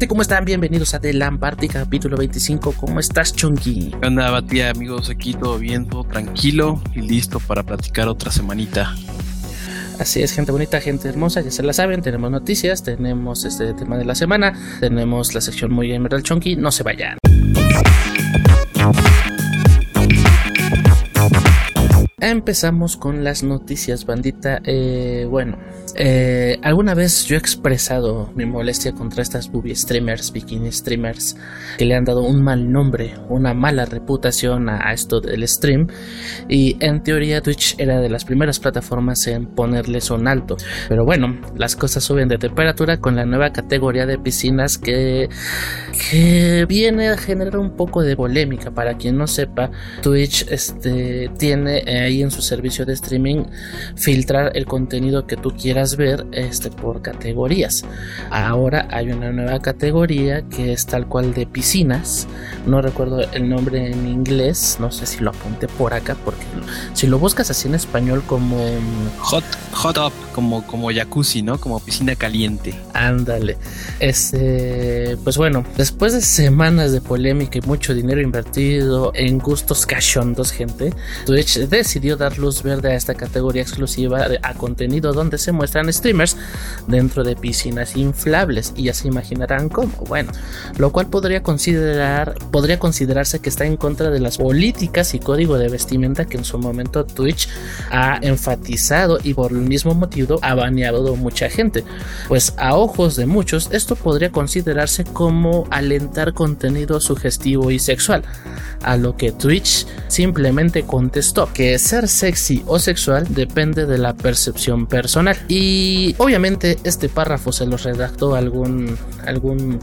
gente? ¿Cómo están? Bienvenidos a The Party capítulo 25. ¿Cómo estás, Chunky? ¿Qué onda, Batía, amigos? Aquí todo bien, todo tranquilo y listo para platicar otra semanita. Así es, gente bonita, gente hermosa, ya se la saben, tenemos noticias, tenemos este tema de la semana, tenemos la sección muy gamer del Chunky, no se vayan. Empezamos con las noticias, bandita. Eh, bueno, eh, alguna vez yo he expresado mi molestia contra estas booby streamers, bikini streamers, que le han dado un mal nombre, una mala reputación a, esto del stream. Y en teoría Twitch era de las primeras plataformas en ponerles un alto. Pero bueno, las cosas suben de temperatura con la nueva categoría de piscinas que, viene a generar un poco de polémica. Para quien no sepa, Twitch este, tiene... Eh, en su servicio de streaming filtrar el contenido que tú quieras ver este, por categorías. Ahora hay una nueva categoría que es tal cual de piscinas. No recuerdo el nombre en inglés, no sé si lo apunté por acá, porque si lo buscas así en español como hot, hot up, como, como jacuzzi, ¿no? Como piscina caliente. Ándale. Este, pues bueno, después de semanas de polémica y mucho dinero invertido en gustos cachondos, gente, Twitch decidió dar luz verde a esta categoría exclusiva a contenido donde se muestran streamers dentro de piscinas inflables y ya se imaginarán cómo. Bueno, lo cual podría considerar podría considerarse que está en contra de las políticas y código de vestimenta que en su momento Twitch ha enfatizado y por el mismo motivo ha baneado mucha gente. Pues a ojos de muchos esto podría considerarse como alentar contenido sugestivo y sexual, a lo que Twitch simplemente contestó que es ser sexy o sexual depende de la percepción personal. Y obviamente este párrafo se lo redactó algún algún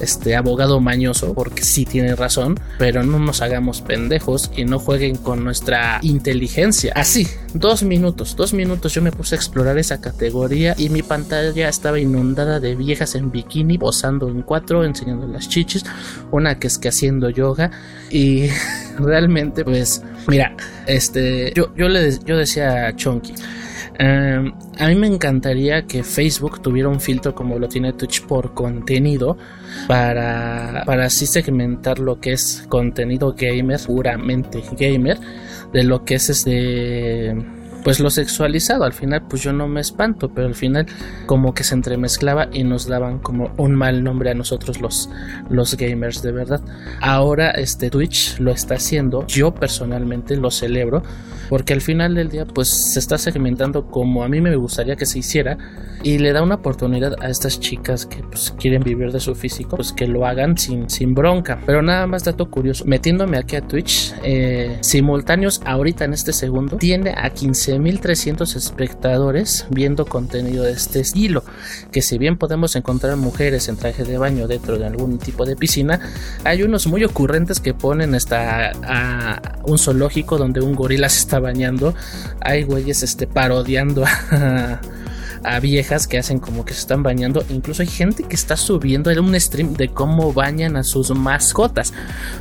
este abogado mañoso, porque sí tiene razón, pero no nos hagamos pendejos y no jueguen con nuestra inteligencia. Así, dos minutos, dos minutos yo me puse a explorar esa categoría y mi pantalla estaba inundada de viejas en bikini, posando en cuatro, enseñando las chichis, una que es que haciendo yoga y realmente pues mira, este yo, yo le yo decía a Chonky Em, a mí me encantaría que Facebook tuviera un filtro como lo tiene Twitch por contenido para, para así segmentar lo que es contenido gamer, puramente gamer, de lo que es este pues lo sexualizado. Al final, pues yo no me espanto, pero al final como que se entremezclaba y nos daban como un mal nombre a nosotros los, los gamers de verdad. Ahora este Twitch lo está haciendo, yo personalmente lo celebro, porque al final del día pues se está segmentando como a mí me gustaría que se hiciera y le da una oportunidad a estas chicas que pues quieren vivir de su físico, pues que lo hagan sin, sin bronca. Pero nada más dato curioso, metiéndome aquí a Twitch, eh, simultáneos ahorita en este segundo, tiene a 15 1300 espectadores viendo contenido de este estilo, que si bien podemos encontrar mujeres en traje de baño dentro de algún tipo de piscina, hay unos muy ocurrentes que ponen hasta a un zoológico donde un gorila se está bañando, hay güeyes este, parodiando a viejas que hacen como que se están bañando. Incluso hay gente que está subiendo en un stream de cómo bañan a sus mascotas.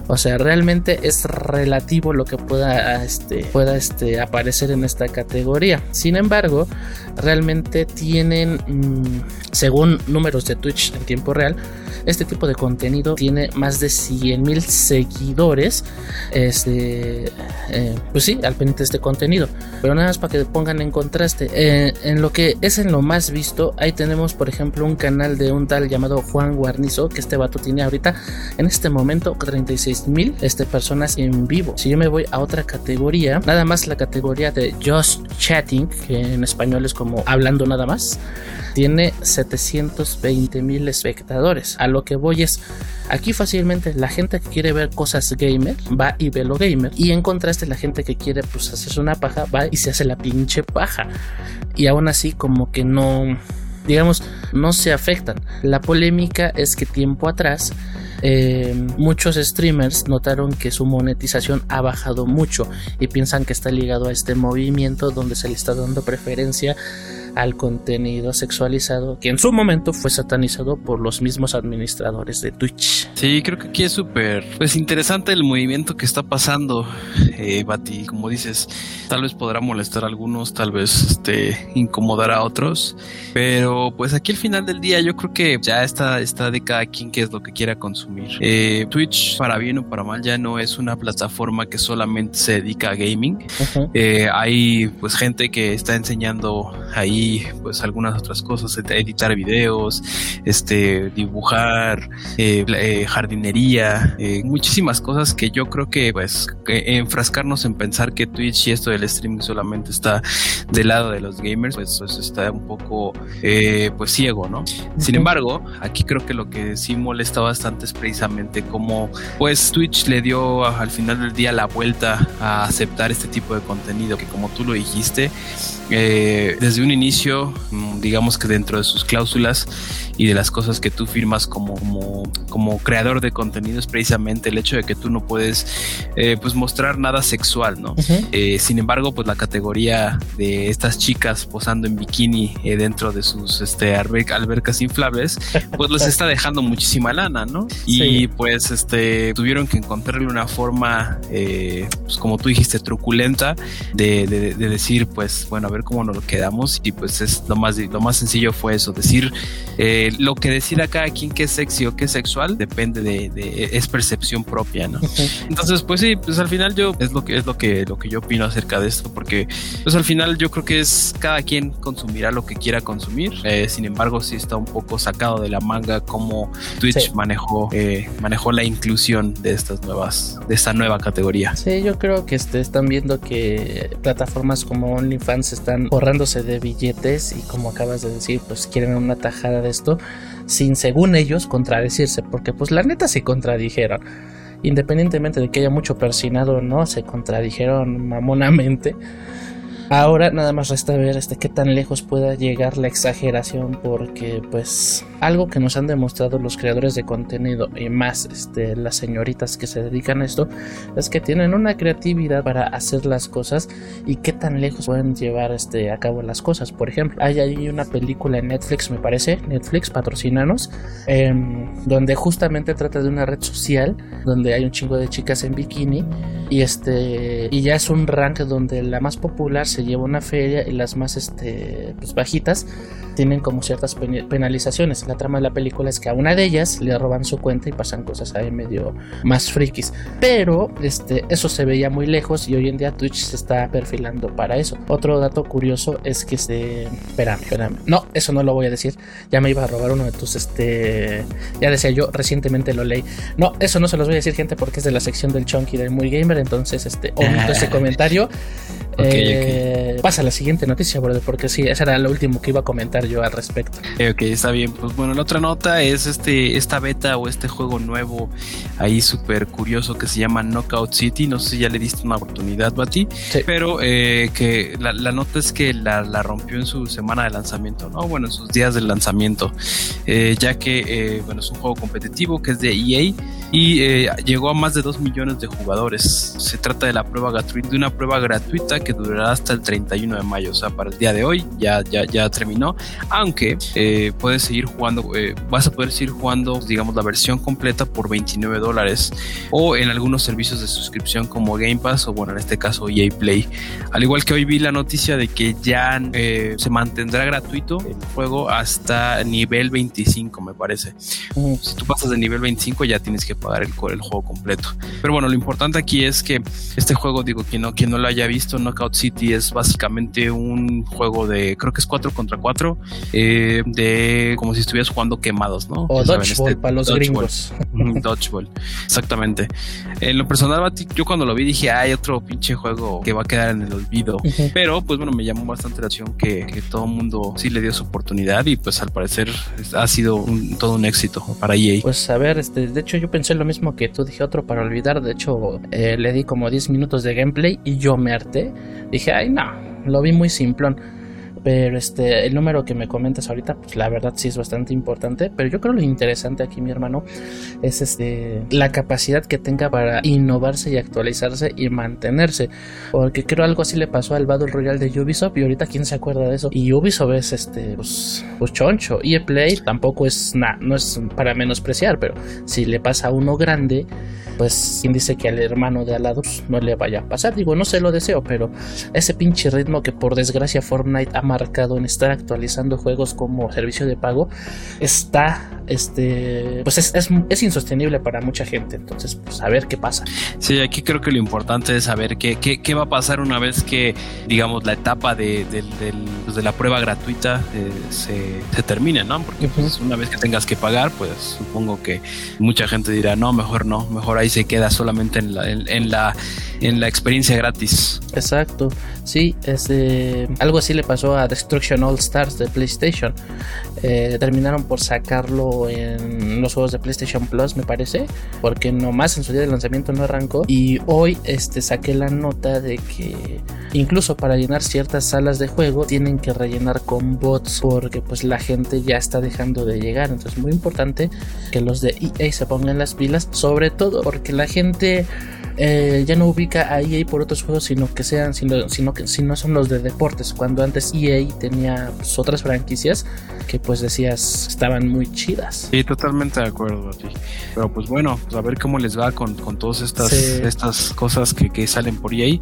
O sea, realmente es relativo lo que pueda, este, pueda este, aparecer en esta categoría. Sin embargo, realmente tienen, mm, según números de Twitch en tiempo real, este tipo de contenido tiene más de 100 mil seguidores. Este, eh, pues sí, al pendiente de este contenido. Pero nada más para que pongan en contraste. Eh, en lo que es en más visto, ahí tenemos, por ejemplo, un canal de un tal llamado Juan Guarnizo, que este vato tiene ahorita en este momento 36 mil este, personas en vivo. Si yo me voy a otra categoría, nada más la categoría de Just Chatting, que en español es como hablando nada más tiene 720 mil espectadores. A lo que voy es, aquí fácilmente la gente que quiere ver cosas gamer va y ve lo gamer. Y en contraste la gente que quiere pues hacerse una paja va y se hace la pinche paja. Y aún así como que no, digamos, no se afectan. La polémica es que tiempo atrás eh, muchos streamers notaron que su monetización ha bajado mucho y piensan que está ligado a este movimiento donde se le está dando preferencia al contenido sexualizado que en su momento fue satanizado por los mismos administradores de Twitch. Sí, creo que aquí es súper pues interesante el movimiento que está pasando, eh, Bati. Como dices, tal vez podrá molestar a algunos, tal vez este, incomodar a otros, pero pues aquí al final del día yo creo que ya está, está de cada quien que es lo que quiera consumir. Eh, Twitch, para bien o para mal, ya no es una plataforma que solamente se dedica a gaming. Eh, hay pues gente que está enseñando ahí pues algunas otras cosas, editar videos, este, dibujar, eh, eh, jardinería, muchísimas cosas que yo creo que pues enfrascarnos en pensar que Twitch y esto del streaming solamente está del lado de los gamers, pues, pues está un poco pues ciego, ¿no? Sin embargo, aquí creo que lo que sí molesta bastante es precisamente como pues Twitch le dio al final del día la vuelta a aceptar este tipo de contenido que como tú lo dijiste, eh, desde un inicio, mm, digamos que dentro de sus cláusulas y de las cosas que tú firmas como, como, creador de contenido es precisamente el hecho de que tú no puedes eh, pues mostrar nada sexual, ¿no? Eh, sin embargo, pues la categoría de estas chicas posando en bikini dentro de sus este, albercas inflables, pues les está dejando muchísima lana, ¿no? Y pues este tuvieron que encontrarle una forma, pues como tú dijiste, truculenta de, de, de decir, pues bueno, a ver cómo nos lo quedamos y pues es lo más, lo más sencillo fue eso, decir eh, lo que decida cada quien que es sexy o que es sexual depende de, es percepción propia, ¿no? Entonces pues sí, pues al final yo es lo que es lo que lo que yo opino acerca de esto porque pues al final yo creo que es cada quien consumirá lo que quiera consumir, eh, sin embargo sí está un poco sacado de la manga como Twitch manejó eh, manejó la inclusión de estas nuevas de esta nueva categoría. Sí, yo creo que este, están viendo que plataformas como OnlyFans están borrándose de billetes y como acabas de decir, pues quieren una tajada de esto sin, según ellos, contradecirse, porque pues la neta se contradijeron. Independientemente de que haya mucho persinado o no, se contradijeron mamonamente. Ahora nada más resta ver este qué tan lejos pueda llegar la exageración porque pues algo que nos han demostrado los creadores de contenido y más este, las señoritas que se dedican a esto es que tienen una creatividad para hacer las cosas y qué tan lejos pueden llevar este, a cabo las cosas. Por ejemplo, hay ahí una película en Netflix me parece, Netflix patrocinanos, em, donde justamente trata de una red social donde hay un chingo de chicas en bikini y este y ya es un rank donde la más popular se lleva una feria y las más este, pues, bajitas tienen como ciertas penalizaciones. La trama de la película es que a una de ellas le roban su cuenta y pasan cosas ahí medio más frikis. Pero este, eso se veía muy lejos y hoy en día Twitch se está perfilando para eso. Otro dato curioso es que este. Espérame, espérame. No, eso no lo voy a decir. Ya me iba a robar uno de tus. Este. Ya decía yo, recientemente lo leí. No, eso no se los voy a decir, gente, porque es de la sección del Chunky del Muy Gamer. Entonces, este, omito ese comentario. Eh, pasa la siguiente noticia, porque sí, esa era lo último que iba a comentar yo al respecto. ok, está bien. Pues bueno, la otra nota es este esta beta o este juego nuevo ahí súper curioso que se llama Knockout City. No sé si ya le diste una oportunidad, Bati, sí. pero eh, que la, nota es que la, rompió en su semana de lanzamiento, ¿no? Bueno, en sus días de lanzamiento, eh, ya que, bueno, es un juego competitivo que es de EA y llegó a más de 2 millones de jugadores. Se trata de la prueba gratuita, de una prueba gratuita que durará hasta el 31 de mayo, o sea, para el día de hoy ya, ya, ya terminó, aunque eh, puedes seguir jugando, eh, vas a poder seguir jugando, digamos, la versión completa por 29 dólares o en algunos servicios de suscripción como Game Pass o bueno, en este caso EA Play. Al igual que hoy vi la noticia de que ya eh, se mantendrá gratuito el juego hasta nivel 25, me parece. Si tú pasas de nivel 25 ya tienes que pagar el, el juego completo. Pero bueno, lo importante aquí es que este juego, digo, quien no, quien no lo haya visto, no Knockout City es básicamente un juego de, creo que es 4 contra 4, eh, de como si estuvieras jugando quemados, ¿no? O Dodgeball este, para los gringos. Dodgeball, exactamente. En lo personal, yo cuando lo vi dije, hay otro pinche juego que va a quedar en el olvido. Pero, pues bueno, me llamó bastante la atención que, todo el mundo sí le dio su oportunidad y pues al parecer ha sido todo un éxito para EA. Pues a ver, este, de hecho yo pensé lo mismo que tú, dije otro para olvidar. De hecho, eh, le di como 10 minutos de gameplay y yo me harté. Dije, ay, no, lo vi muy simplón. Pero este, el número que me comentas ahorita, pues la verdad sí es bastante importante. Pero yo creo lo interesante aquí, mi hermano, es este, la capacidad que tenga para innovarse y actualizarse y mantenerse. Porque creo algo así le pasó al Battle Royale de Ubisoft y ahorita quién se acuerda de eso. Y Ubisoft es este, pues, pues choncho. Y el Play tampoco es nada, no es para menospreciar, pero si le pasa a uno grande, pues quien dice que al hermano de al lado pues, no le vaya a pasar. Digo, no se lo deseo, pero ese pinche ritmo que por desgracia Fortnite ha marcado en estar actualizando juegos como servicio de pago está, este, pues es, es, insostenible para mucha gente. Entonces, pues a ver qué pasa. Sí, aquí creo que lo importante es saber qué, qué, qué va a pasar una vez que, digamos, la etapa de, de, pues, de la prueba gratuita eh, se, se, termine, ¿no? Porque pues, una vez que tengas que pagar, pues supongo que mucha gente dirá, no, mejor no, mejor ahí se queda solamente en la, en la en la experiencia gratis. Exacto, sí, este, algo así le pasó a Destruction All Stars de PlayStation. Eh, terminaron por sacarlo en los juegos de PlayStation Plus, me parece, porque nomás en su día de lanzamiento no arrancó. Y hoy este, saqué la nota de que incluso para llenar ciertas salas de juego tienen que rellenar con bots porque pues la gente ya está dejando de llegar. Entonces, muy importante que los de EA se pongan las pilas, sobre todo porque la gente eh, ya no ubica a EA por otros juegos, sino que sean, sino, sino que si no son los de deportes. Cuando antes EA tenía pues, otras franquicias que pues decías estaban muy chidas. Sí, totalmente de acuerdo. Pero pues bueno, pues a ver cómo les va con, con todas estas, estas cosas que, que, salen por EA.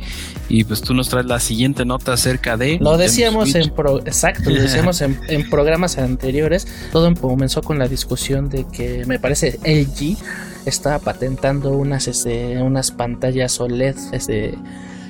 Y pues tú nos traes la siguiente nota acerca de... Lo decíamos en... Pro, exacto, lo decíamos en, en programas anteriores. Todo comenzó con la discusión de que me parece LG estaba patentando unas, este, unas pantallas OLED este,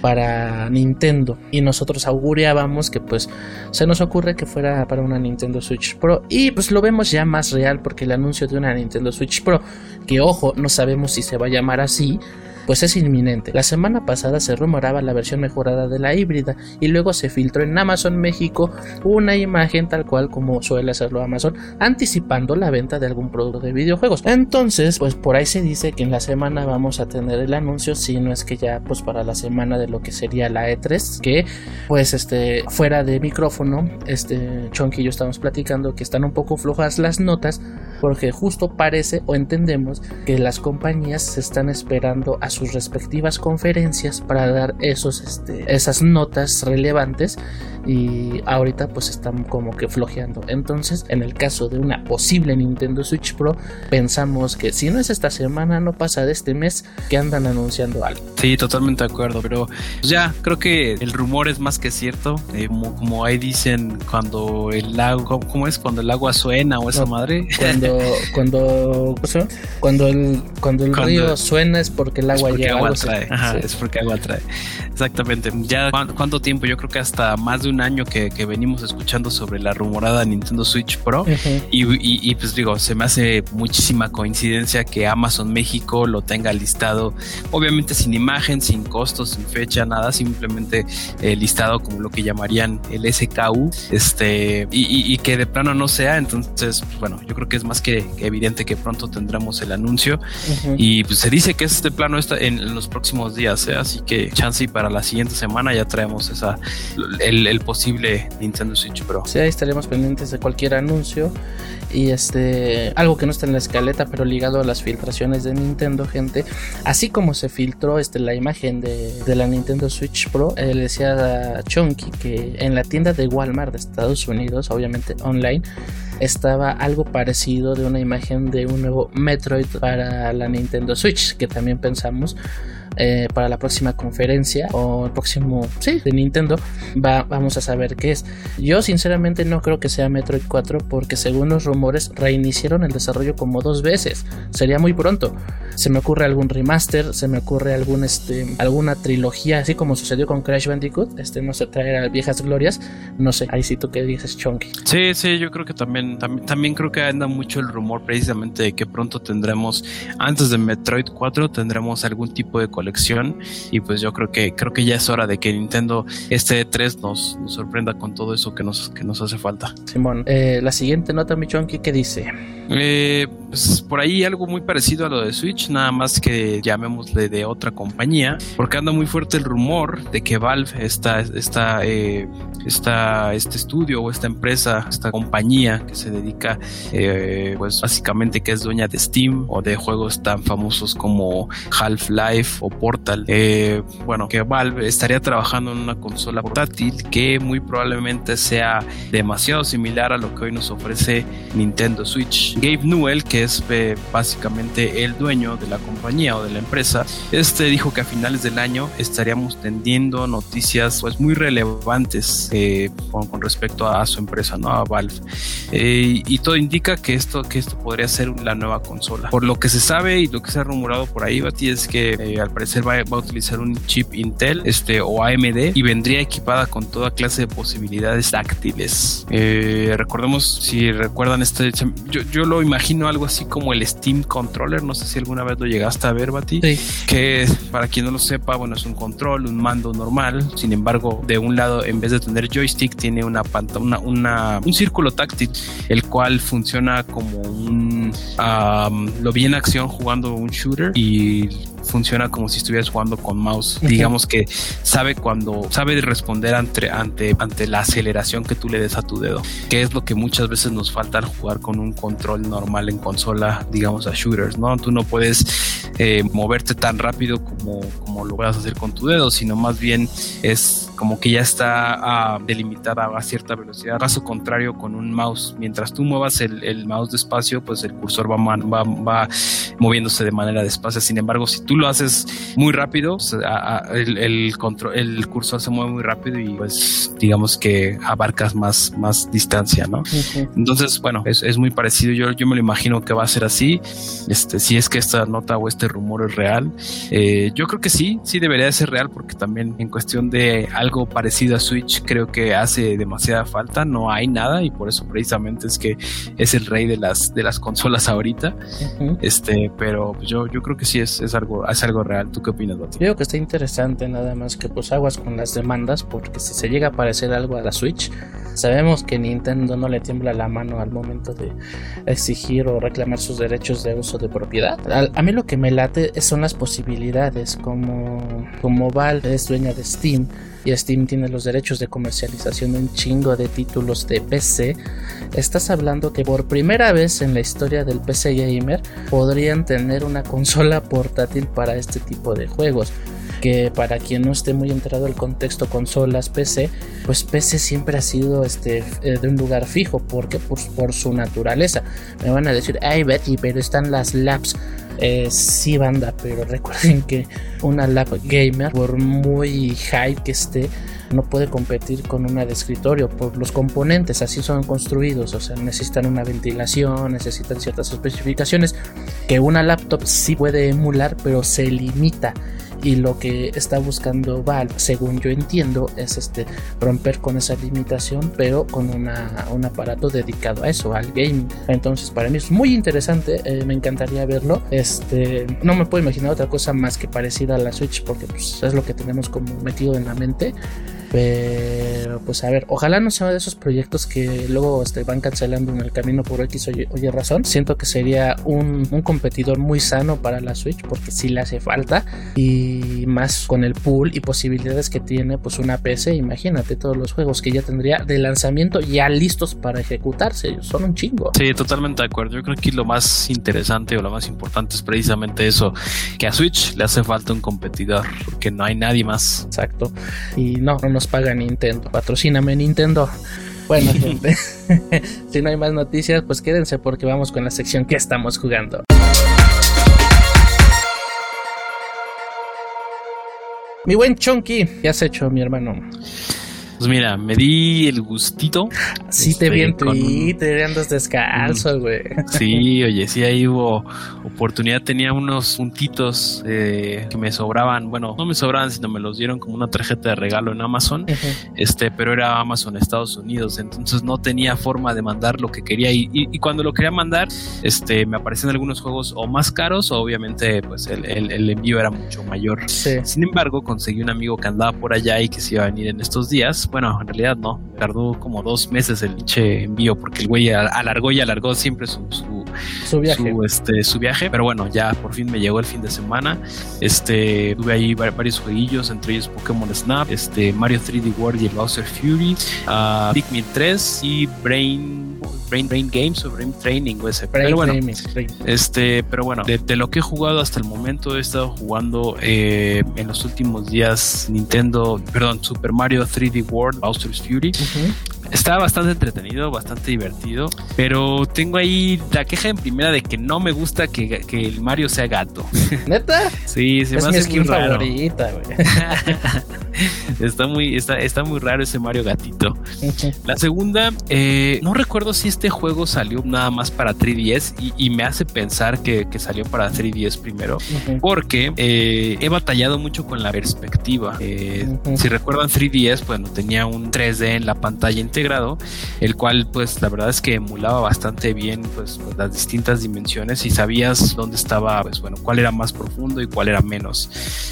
para Nintendo. Y nosotros auguriábamos que pues se nos ocurre que fuera para una Nintendo Switch Pro. Y pues lo vemos ya más real porque el anuncio de una Nintendo Switch Pro que ojo no sabemos si se va a llamar así pues es inminente. La semana pasada se rumoraba la versión mejorada de la híbrida y luego se filtró en Amazon México una imagen tal cual como suele hacerlo Amazon, anticipando la venta de algún producto de videojuegos. Entonces, pues por ahí se dice que en la semana vamos a tener el anuncio, si no es que ya pues para la semana de lo que sería la E3, que pues este fuera de micrófono, este Chonky y yo estamos platicando que están un poco flojas las notas porque justo parece o entendemos que las compañías se están esperando a sus respectivas conferencias para dar esos, este, esas notas relevantes y ahorita pues están como que flojeando. Entonces, en el caso de una posible Nintendo Switch Pro, pensamos que si no es esta semana, no pasa de este mes que andan anunciando algo. Sí, totalmente de acuerdo, pero ya creo que el rumor es más que cierto, eh, como, ahí dicen cuando el agua, ¿cómo es? Cuando el agua suena o esa madre. Cuando, cuando, cuando el, cuando el río suena es porque el agua es Agua trae. es porque agua trae. Exactamente. Ya cuánto tiempo, yo creo que hasta más de un año que, venimos escuchando sobre la rumorada Nintendo Switch Pro. Y, pues digo, se me hace muchísima coincidencia que Amazon México lo tenga listado, obviamente sin imagen, sin costos, sin fecha, nada, simplemente eh, listado como lo que llamarían el SKU, este, y, que de plano no sea, entonces, pues, bueno, yo creo que es más que, evidente que pronto tendremos el anuncio y pues se dice que este plano está en, los próximos días, ¿eh? así que chance y para la siguiente semana ya traemos esa el, el posible Nintendo Switch Pro. Sí, ahí estaremos pendientes de cualquier anuncio. Y este, algo que no está en la escaleta, pero ligado a las filtraciones de Nintendo, gente. Así como se filtró este, la imagen de, de la Nintendo Switch Pro, eh, le decía a Chunky que en la tienda de Walmart de Estados Unidos, obviamente online, estaba algo parecido de una imagen de un nuevo Metroid para la Nintendo Switch, que también pensamos eh, para la próxima conferencia o el próximo, sí, de Nintendo, va, vamos a saber qué es. Yo sinceramente no creo que sea Metroid 4 porque según los rumores reiniciaron el desarrollo como dos veces. Sería muy pronto. Se me ocurre algún remaster, se me ocurre algún, este, alguna trilogía, así como sucedió con Crash Bandicoot, este, no sé, traer a viejas glorias. No sé, ahí sí tú que dices, Chunky. Sí, sí, yo creo que también, también, también creo que anda mucho el rumor precisamente de que pronto tendremos, antes de Metroid 4, tendremos algún tipo de colección y pues yo creo que creo que ya es hora de que Nintendo este E3 nos, nos sorprenda con todo eso que nos, que nos hace falta. Simón, eh, la siguiente nota, Michonki, ¿qué dice? Eh, pues por ahí algo muy parecido a lo de Switch, nada más que llamémosle de otra compañía, porque anda muy fuerte el rumor de que Valve, esta, esta, eh, esta, este estudio o esta empresa, esta compañía que se dedica, eh, pues básicamente que es dueña de Steam o de juegos tan famosos como Half-Life o Portal, eh, bueno, que Valve estaría trabajando en una consola portátil que muy probablemente sea demasiado similar a lo que hoy nos ofrece Nintendo Switch. Gabe Newell, que es eh, básicamente el dueño de la compañía o de la empresa, este dijo que a finales del año estaríamos tendiendo noticias pues muy relevantes eh, con, respecto a, su empresa, ¿no? A Valve. Y todo indica que esto, que esto podría ser la nueva consola. Por lo que se sabe y lo que se ha rumorado por ahí, Bati, es que al parecer va, va, a utilizar un chip Intel este, o AMD y vendría equipada con toda clase de posibilidades táctiles. Eh, recordemos, si recuerdan, este, yo, yo, lo imagino algo así como el Steam Controller, no sé si alguna vez lo llegaste a ver, Bati, sí. que para quien no lo sepa, bueno, es un control, un mando normal, sin embargo, de un lado, en vez de tener joystick, tiene una pantalla, una, una, un círculo táctil, el cual funciona como un, um, lo vi en acción jugando un shooter y funciona como si estuvieras jugando con mouse. Uh -huh. Digamos que sabe cuando sabe responder ante, ante, ante la aceleración que tú le des a tu dedo, que es lo que muchas veces nos falta al jugar con un control normal en consola, digamos a shooters, ¿no? Tú no puedes eh, moverte tan rápido como, como lo puedas hacer con tu dedo, sino más bien es como que ya está uh, delimitada a cierta velocidad. Caso contrario, con un mouse, mientras tú muevas el, el mouse despacio, pues el cursor va, va, va, moviéndose de manera despacio. Sin embargo, si tú lo haces muy rápido, el, el, control, el cursor se mueve muy rápido y pues digamos que abarcas más, más distancia, ¿no? Entonces, bueno, es, es, muy parecido. Yo, yo me lo imagino que va a ser así. Este, si es que esta nota o este rumor es real, eh, yo creo que sí, sí debería de ser real porque también en cuestión de algo parecido a Switch creo que hace demasiada falta. No hay nada y por eso precisamente es que es el rey de las de las consolas ahorita. Uh -huh. Este, pero yo, yo creo que sí es, es algo es algo real. ¿Tú qué opinas, Bati? Yo creo que está interesante, nada más que pues aguas con las demandas, porque si se llega a parecer algo a la Switch, sabemos que Nintendo no le tiembla la mano al momento de exigir o reclamar sus derechos de uso de propiedad. A, a mí lo que me late son las posibilidades, como, como Valve es dueña de Steam y Steam tiene los derechos de comercialización de un chingo de títulos de PC, estás hablando que por primera vez en la historia del PC gamer podrían tener una consola portátil para este tipo de juegos que para quien no esté muy enterado del contexto consolas PC, pues PC siempre ha sido este de un lugar fijo, porque pues, por su naturaleza. Me van a decir, ay Betty, pero están las labs. Eh, sí, banda, pero recuerden que una lap gamer, por muy high que esté, no puede competir con una de escritorio por los componentes, así son construidos, o sea, necesitan una ventilación, necesitan ciertas especificaciones que una laptop sí puede emular, pero se limita y lo que está buscando Valve, según yo entiendo, es este romper con esa limitación, pero con una, un aparato dedicado a eso, al gaming. Entonces, para mí es muy interesante, eh, me encantaría verlo. Este, no me puedo imaginar otra cosa más que parecida a la Switch, porque pues, es lo que tenemos como metido en la mente. Pero pues a ver, ojalá no sea de esos proyectos que luego este, van cancelando en el camino por X oye, oye razón. Siento que sería un, un, competidor muy sano para la Switch porque sí le hace falta. Y más con el pool y posibilidades que tiene pues una PC. Imagínate todos los juegos que ya tendría de lanzamiento ya listos para ejecutarse. Son un chingo. Sí, totalmente de acuerdo. Yo creo que lo más interesante o lo más importante es precisamente eso. Que a Switch le hace falta un competidor porque no hay nadie más. Exacto. Y no, no nos paga Nintendo. Patrocíname Nintendo. Bueno, gente, si no hay más noticias, pues quédense porque vamos con la sección que estamos jugando. Mi buen Chonky, ¿qué has hecho, mi hermano? Pues mira, me di el gustito. Sí, te vi en este, Twitter, andas descalzo, güey. Sí, oye, sí, ahí hubo oportunidad. Tenía unos puntitos eh, que me sobraban. Bueno, no me sobraban, sino me los dieron como una tarjeta de regalo en Amazon. Este, pero era Amazon Estados Unidos. Entonces no tenía forma de mandar lo que quería. Y, y, cuando lo quería mandar, este, me aparecían algunos juegos o más caros, o obviamente, pues el, el, envío era mucho mayor. Sin embargo, conseguí un amigo que andaba por allá y que se iba a venir en estos días. Bueno, en realidad no. Tardó como dos meses el envío porque el güey alargó y alargó siempre su, su, viaje. este, su viaje. Pero bueno, ya por fin me llegó el fin de semana. Este, tuve ahí varios jueguillos, entre ellos Pokémon Snap, este, Mario 3D World y el Bowser Fury, uh, Pikmin 3 y Brain Brain, Brain Games o Brain Training o ese. pero bueno, este, pero bueno, de, lo que he jugado hasta el momento he estado jugando eh, en los últimos días Nintendo, perdón, Super Mario 3D World, Bowser's Fury. Está bastante entretenido, bastante divertido, pero tengo ahí la queja en primera de que no me gusta que, que el Mario sea gato. ¿Neta? sí, se es me hace mi muy favorita, güey. está muy, está, está muy raro ese Mario gatito. La segunda, eh, no recuerdo si este juego salió nada más para 3DS y, me hace pensar que, que, salió para 3DS primero, porque eh, he batallado mucho con la perspectiva. Eh, si recuerdan 3DS, bueno, tenía un 3D en la pantalla integrada el cual pues la verdad es que emulaba bastante bien pues, pues, las distintas dimensiones y sabías dónde estaba, pues bueno, cuál era más profundo y cuál era menos.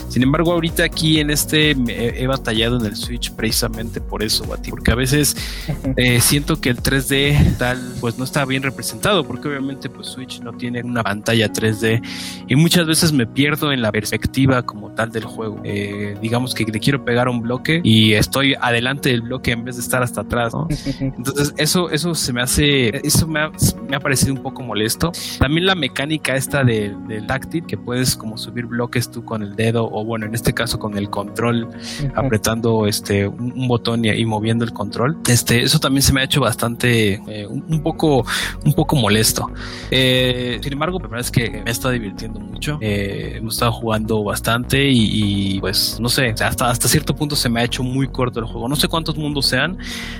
Sin embargo, ahorita aquí en este he, batallado en el Switch precisamente por eso, porque a veces eh, siento que el 3D tal pues no está bien representado, porque obviamente pues Switch no tiene una pantalla 3D y muchas veces me pierdo en la perspectiva como tal del juego. Eh, digamos que le quiero pegar un bloque y estoy adelante del bloque en vez de estar hasta atrás, entonces, eso, eso se me hace, eso me ha, me ha parecido un poco molesto. También la mecánica esta del de táctil, que puedes como subir bloques tú con el dedo, o bueno, en este caso con el control, apretando este un, botón y, moviendo el control. Este, eso también se me ha hecho bastante, eh, un, poco, un poco molesto. Eh, sin embargo, la verdad es que me estado divirtiendo mucho. Eh, hemos estado jugando bastante y, pues, no sé, hasta, hasta cierto punto se me ha hecho muy corto el juego. No sé cuántos mundos sean.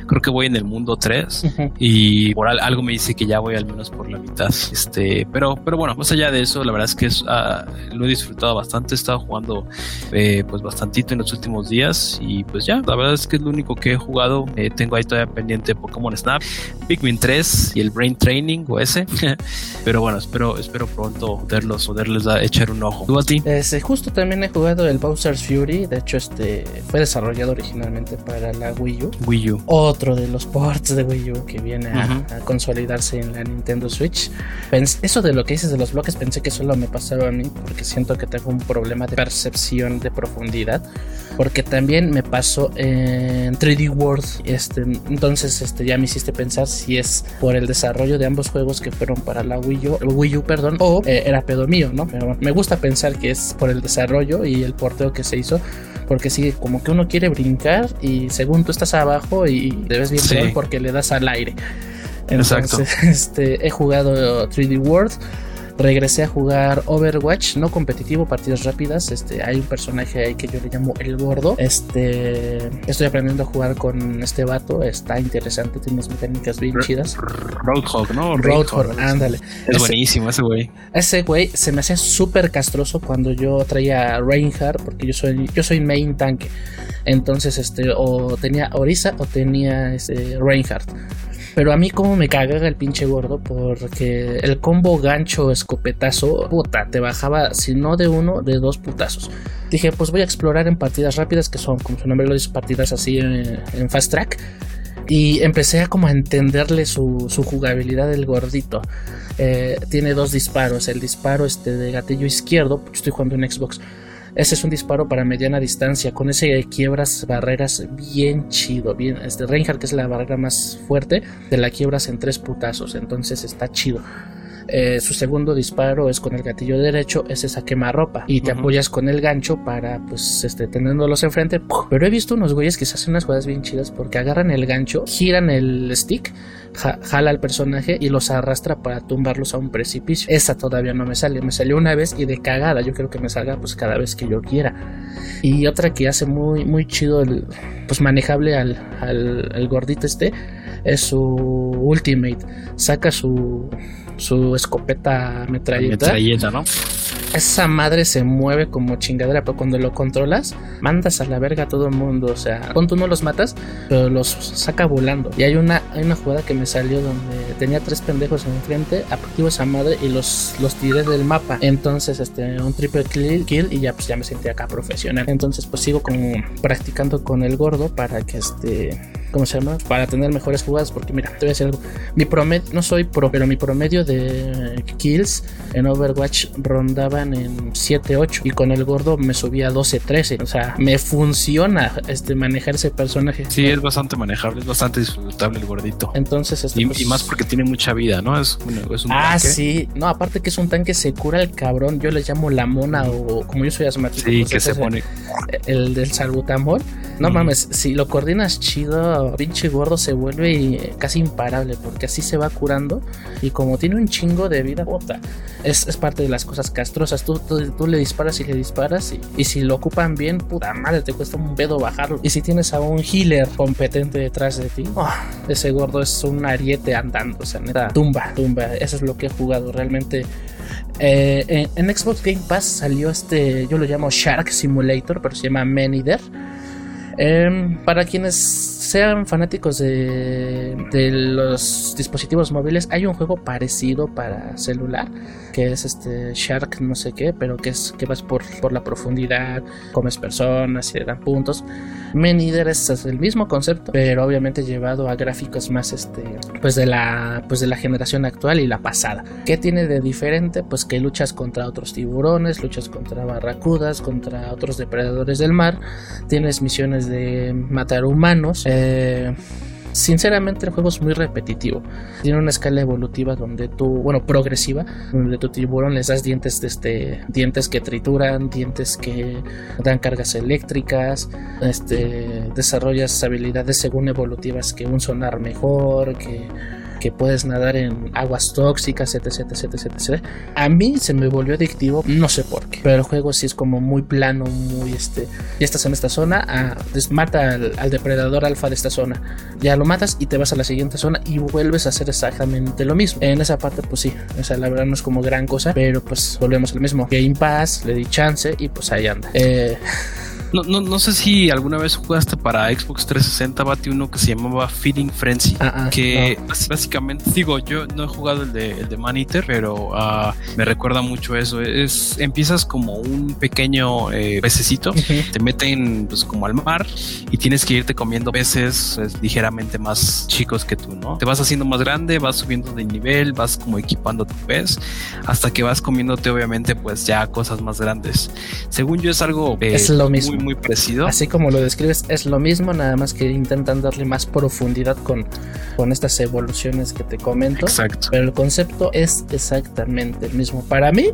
Creo que voy en el mundo 3 y por algo me dice que ya voy al menos por la mitad. Este, pero, pero bueno, más allá de eso, la verdad es que ah, lo he disfrutado bastante. He estado jugando eh, pues bastantito en los últimos días y pues ya, la verdad es que es lo único que he jugado. Eh, tengo ahí todavía pendiente Pokémon Snap, Pikmin 3 y el Brain Training o ese. pero bueno, espero, espero pronto poderlos, poderles a echar un ojo. ¿Tú a ti? Este, justo también he jugado el Bowser's Fury. De hecho, este fue desarrollado originalmente para la Wii U. Wii U. Otro de los ports de Wii U que viene a, consolidarse en la Nintendo Switch. eso de lo que dices de los bloques pensé que solo me pasaba a mí porque siento que tengo un problema de percepción de profundidad. Porque también me pasó en 3D World. Este, entonces este, ya me hiciste pensar si es por el desarrollo de ambos juegos que fueron para la Wii U, Wii U perdón, o eh, era pedo mío, ¿no? Pero me gusta pensar que es por el desarrollo y el porteo que se hizo porque sí, como que uno quiere brincar y según tú estás abajo y debes bien porque le das al aire. Entonces, este, he jugado 3D World regresé a jugar Overwatch, no competitivo, partidas rápidas. Este, hay un personaje ahí que yo le llamo el gordo. Este, estoy aprendiendo a jugar con este vato, está interesante, tiene unas mecánicas bien chidas. Roadhog, ¿no? Roadhog, ándale. Es buenísimo ese güey. Ese güey se me hacía súper castroso cuando yo traía Reinhardt, porque yo soy, yo soy main tanque. Entonces, este, o tenía Orisa o tenía este, Reinhardt. Pero a mí como me cagaba el pinche gordo porque el combo gancho escopetazo, puta, te bajaba si no de uno, de dos putazos. Dije, pues voy a explorar en partidas rápidas que son, como su nombre lo dice, partidas así en, fast track. Y empecé a como a entenderle su, jugabilidad del gordito. Eh, tiene dos disparos. El disparo este de gatillo izquierdo, estoy jugando en Xbox ese es un disparo para mediana distancia. Con ese quiebras barreras bien chido. Bien, este Reinhardt, que es la barrera más fuerte, de la quiebras en tres putazos. Entonces está chido. Eh, su segundo disparo es con el gatillo derecho, es esa quemarropa. Y te apoyas con el gancho para, pues, este, teniéndolos enfrente. Pero he visto unos güeyes que se hacen unas jugadas bien chidas porque agarran el gancho, giran el stick jala al personaje y los arrastra para tumbarlos a un precipicio. Esa todavía no me sale, me salió una vez y de cagada, yo creo que me salga pues cada vez que yo quiera. Y otra que hace muy, muy chido, el, pues manejable al, al, gordito este, es su ultimate. Saca su, su escopeta metralleta. Metralleta, ¿no? esa madre se mueve como chingadera, pero cuando lo controlas, mandas a la verga a todo el mundo. O sea, cuando tú no los matas, pero los saca volando. Y hay una, hay una jugada que me salió donde tenía tres pendejos enfrente, activo esa madre y los, los tiré del mapa. Entonces, este, un triple kill, kill y ya pues ya me sentí acá profesional. Entonces, pues sigo como practicando con el gordo para que este ¿cómo se llama? Para tener mejores jugadas, porque mira, te voy a decir algo. Mi promedio, no soy pro, pero mi promedio de kills en Overwatch rondaban en 7, 8 y con el gordo me subía a 12, 13. O sea, me funciona este manejar ese personaje. Sí, es bastante manejable, es bastante disfrutable el gordito. Entonces, este, y, pues más porque tiene mucha vida, ¿no? Es, es un Ah, sí. No, aparte que es un tanque, se cura el cabrón. Yo le llamo la mona o como yo soy asmático. Sí, pues que se pone. El, el del salbutamol. No mames, si lo coordinas chido, pinche gordo se vuelve casi imparable porque así se va curando y como tiene un chingo de vida, puta, es, parte de las cosas castrosas. Tú, tú, le disparas y le disparas y, si lo ocupan bien, puta madre, te cuesta un pedo bajarlo. Y si tienes a un healer competente detrás de ti, oh, ese gordo es un ariete andando, o sea, neta, tumba, tumba. Eso es lo que he jugado realmente. Eh, en, en, Xbox Game Pass salió este, yo lo llamo Shark Simulator, pero se llama Man Eater Em, para quienes sean fanáticos de, los dispositivos móviles, hay un juego parecido para celular que es este Shark no sé qué, pero que es que vas por, por la profundidad, comes personas y te dan puntos. Menider es el mismo concepto, pero obviamente llevado a gráficos más este pues de la pues de la generación actual y la pasada. ¿Qué tiene de diferente? Pues que luchas contra otros tiburones, luchas contra barracudas, contra otros depredadores del mar, tienes misiones de matar humanos, eh, Sinceramente el juego es muy repetitivo. Tiene una escala evolutiva donde tú, bueno, progresiva, donde tu tiburón les das dientes, este, dientes que trituran, dientes que dan cargas eléctricas, este, desarrollas habilidades según evolutivas que un sonar mejor, que que puedes nadar en aguas tóxicas, etc, etc, etc, A mí se me volvió adictivo, no sé por qué, pero el juego sí es como muy plano, muy este, ya estás en esta zona, ah, mata al, depredador alfa de esta zona, ya lo matas y te vas a la siguiente zona y vuelves a hacer exactamente lo mismo. En esa parte pues sí, o sea, la verdad no es como gran cosa, pero pues volvemos al mismo. Game Pass, le di chance y pues ahí anda. Eh, no, no, no sé si alguna vez jugaste para Xbox 360, Bati, uno que se llamaba Feeding Frenzy. Ah, ah, que básicamente, digo, yo no he jugado el de, el de Man Eater, pero uh, me recuerda mucho eso. Es, empiezas como un pequeño eh, pececito, te meten pues como al mar y tienes que irte comiendo peces pues, ligeramente más chicos que tú, ¿no? Te vas haciendo más grande, vas subiendo de nivel, vas como equipando tu pez, hasta que vas comiéndote obviamente pues ya cosas más grandes. Según yo es algo eh, es lo mismo muy parecido. Así como lo describes, es lo mismo, nada más que intentan darle más profundidad con, con estas evoluciones que te comento. Exacto. Pero el concepto es exactamente el mismo. Para mí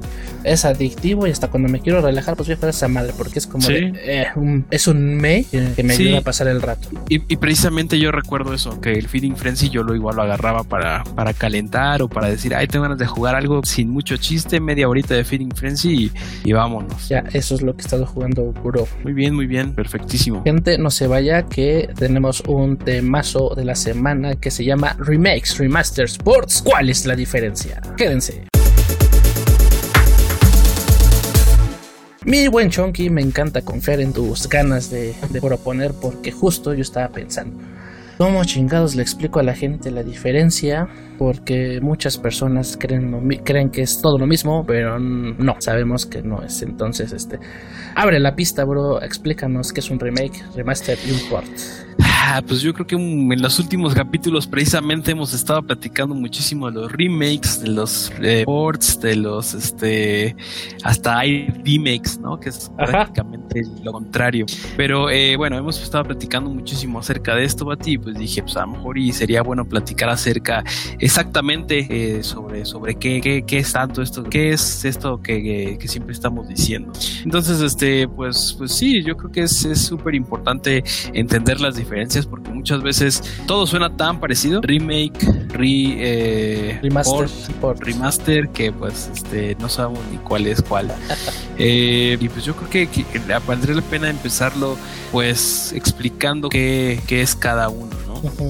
es adictivo y hasta cuando me quiero relajar, pues voy a hacer esa madre, porque es como eh, un, es un me que, me ayuda a pasar el rato. Y, precisamente yo recuerdo eso, que el Feeding Frenzy yo lo igual lo agarraba para, para calentar o para decir, ay, tengo ganas de jugar algo sin mucho chiste, media horita de Feeding Frenzy y, y vámonos. Ya, eso es lo que he estado jugando, bro. Muy bien, muy bien, perfectísimo. Gente, no se vaya que tenemos un temazo de la semana que se llama Remakes, Remasters, Sports. ¿Cuál es la diferencia? Quédense. Mi buen Chonky, me encanta confiar en tus ganas de, de proponer porque justo yo estaba pensando. ¿Cómo chingados le explico a la gente la diferencia? Porque muchas personas creen, creen que es todo lo mismo, pero no, sabemos que no es. Entonces, este, abre la pista, bro, explícanos qué es un remake, remaster y un port. Ah, pues yo creo que en los últimos capítulos precisamente hemos estado platicando muchísimo de los remakes, de los eh, ports, de los, este, hasta hay remakes, ¿no? Que es prácticamente lo contrario. Pero eh, bueno, hemos estado platicando muchísimo acerca de esto, Bati, y pues dije, pues a lo mejor y sería bueno platicar acerca exactamente eh, sobre, sobre qué, qué, qué, es tanto esto, qué es esto que, que, siempre estamos diciendo. Entonces, este, pues, pues sí, yo creo que es súper importante entender las diferencias porque muchas veces todo suena tan parecido. Remake, re, eh, remaster, remaster, que pues este, no sabemos ni cuál es cuál. Eh, y pues yo creo que, que, valdría la pena empezarlo pues explicando qué, qué es cada uno.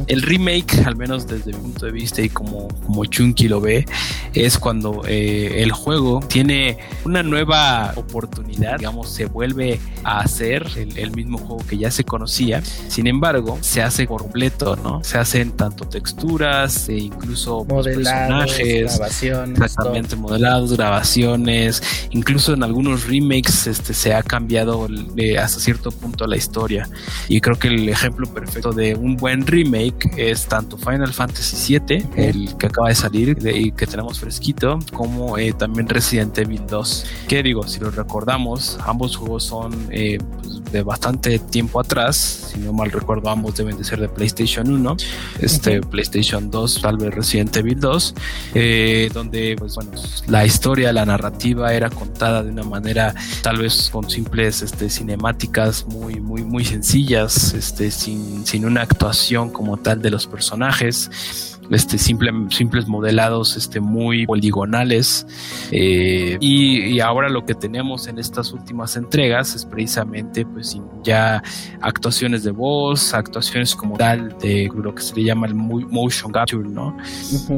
El remake, al menos desde mi punto de vista y como, como Chunky lo ve, es cuando eh, el juego tiene una nueva oportunidad, digamos, se vuelve a hacer el, mismo juego que ya se conocía, sin embargo, se hace completo, ¿no? Se hacen tanto texturas e incluso pues, personajes, grabaciones, exactamente, modelados, grabaciones, incluso en algunos remakes este, se ha cambiado eh, hasta cierto punto la historia. Y creo que el ejemplo perfecto de un buen remake remake es tanto Final Fantasy VII, el que acaba de salir y que tenemos fresquito, como eh, también Resident Evil 2. Que digo, si lo recordamos, ambos juegos son eh, pues, de bastante tiempo atrás. Si no mal recuerdo, ambos deben de ser de PlayStation 1. Este PlayStation 2, tal vez Resident Evil 2, eh, donde pues bueno, la historia, la narrativa era contada de una manera tal vez con simples este, cinemáticas muy, muy, muy sencillas, este, sin, sin una actuación como tal de los personajes este, simple, simples modelados este, muy poligonales. Eh, y, ahora lo que tenemos en estas últimas entregas es precisamente pues, ya actuaciones de voz, actuaciones como tal de lo que se le llama el motion capture, ¿no?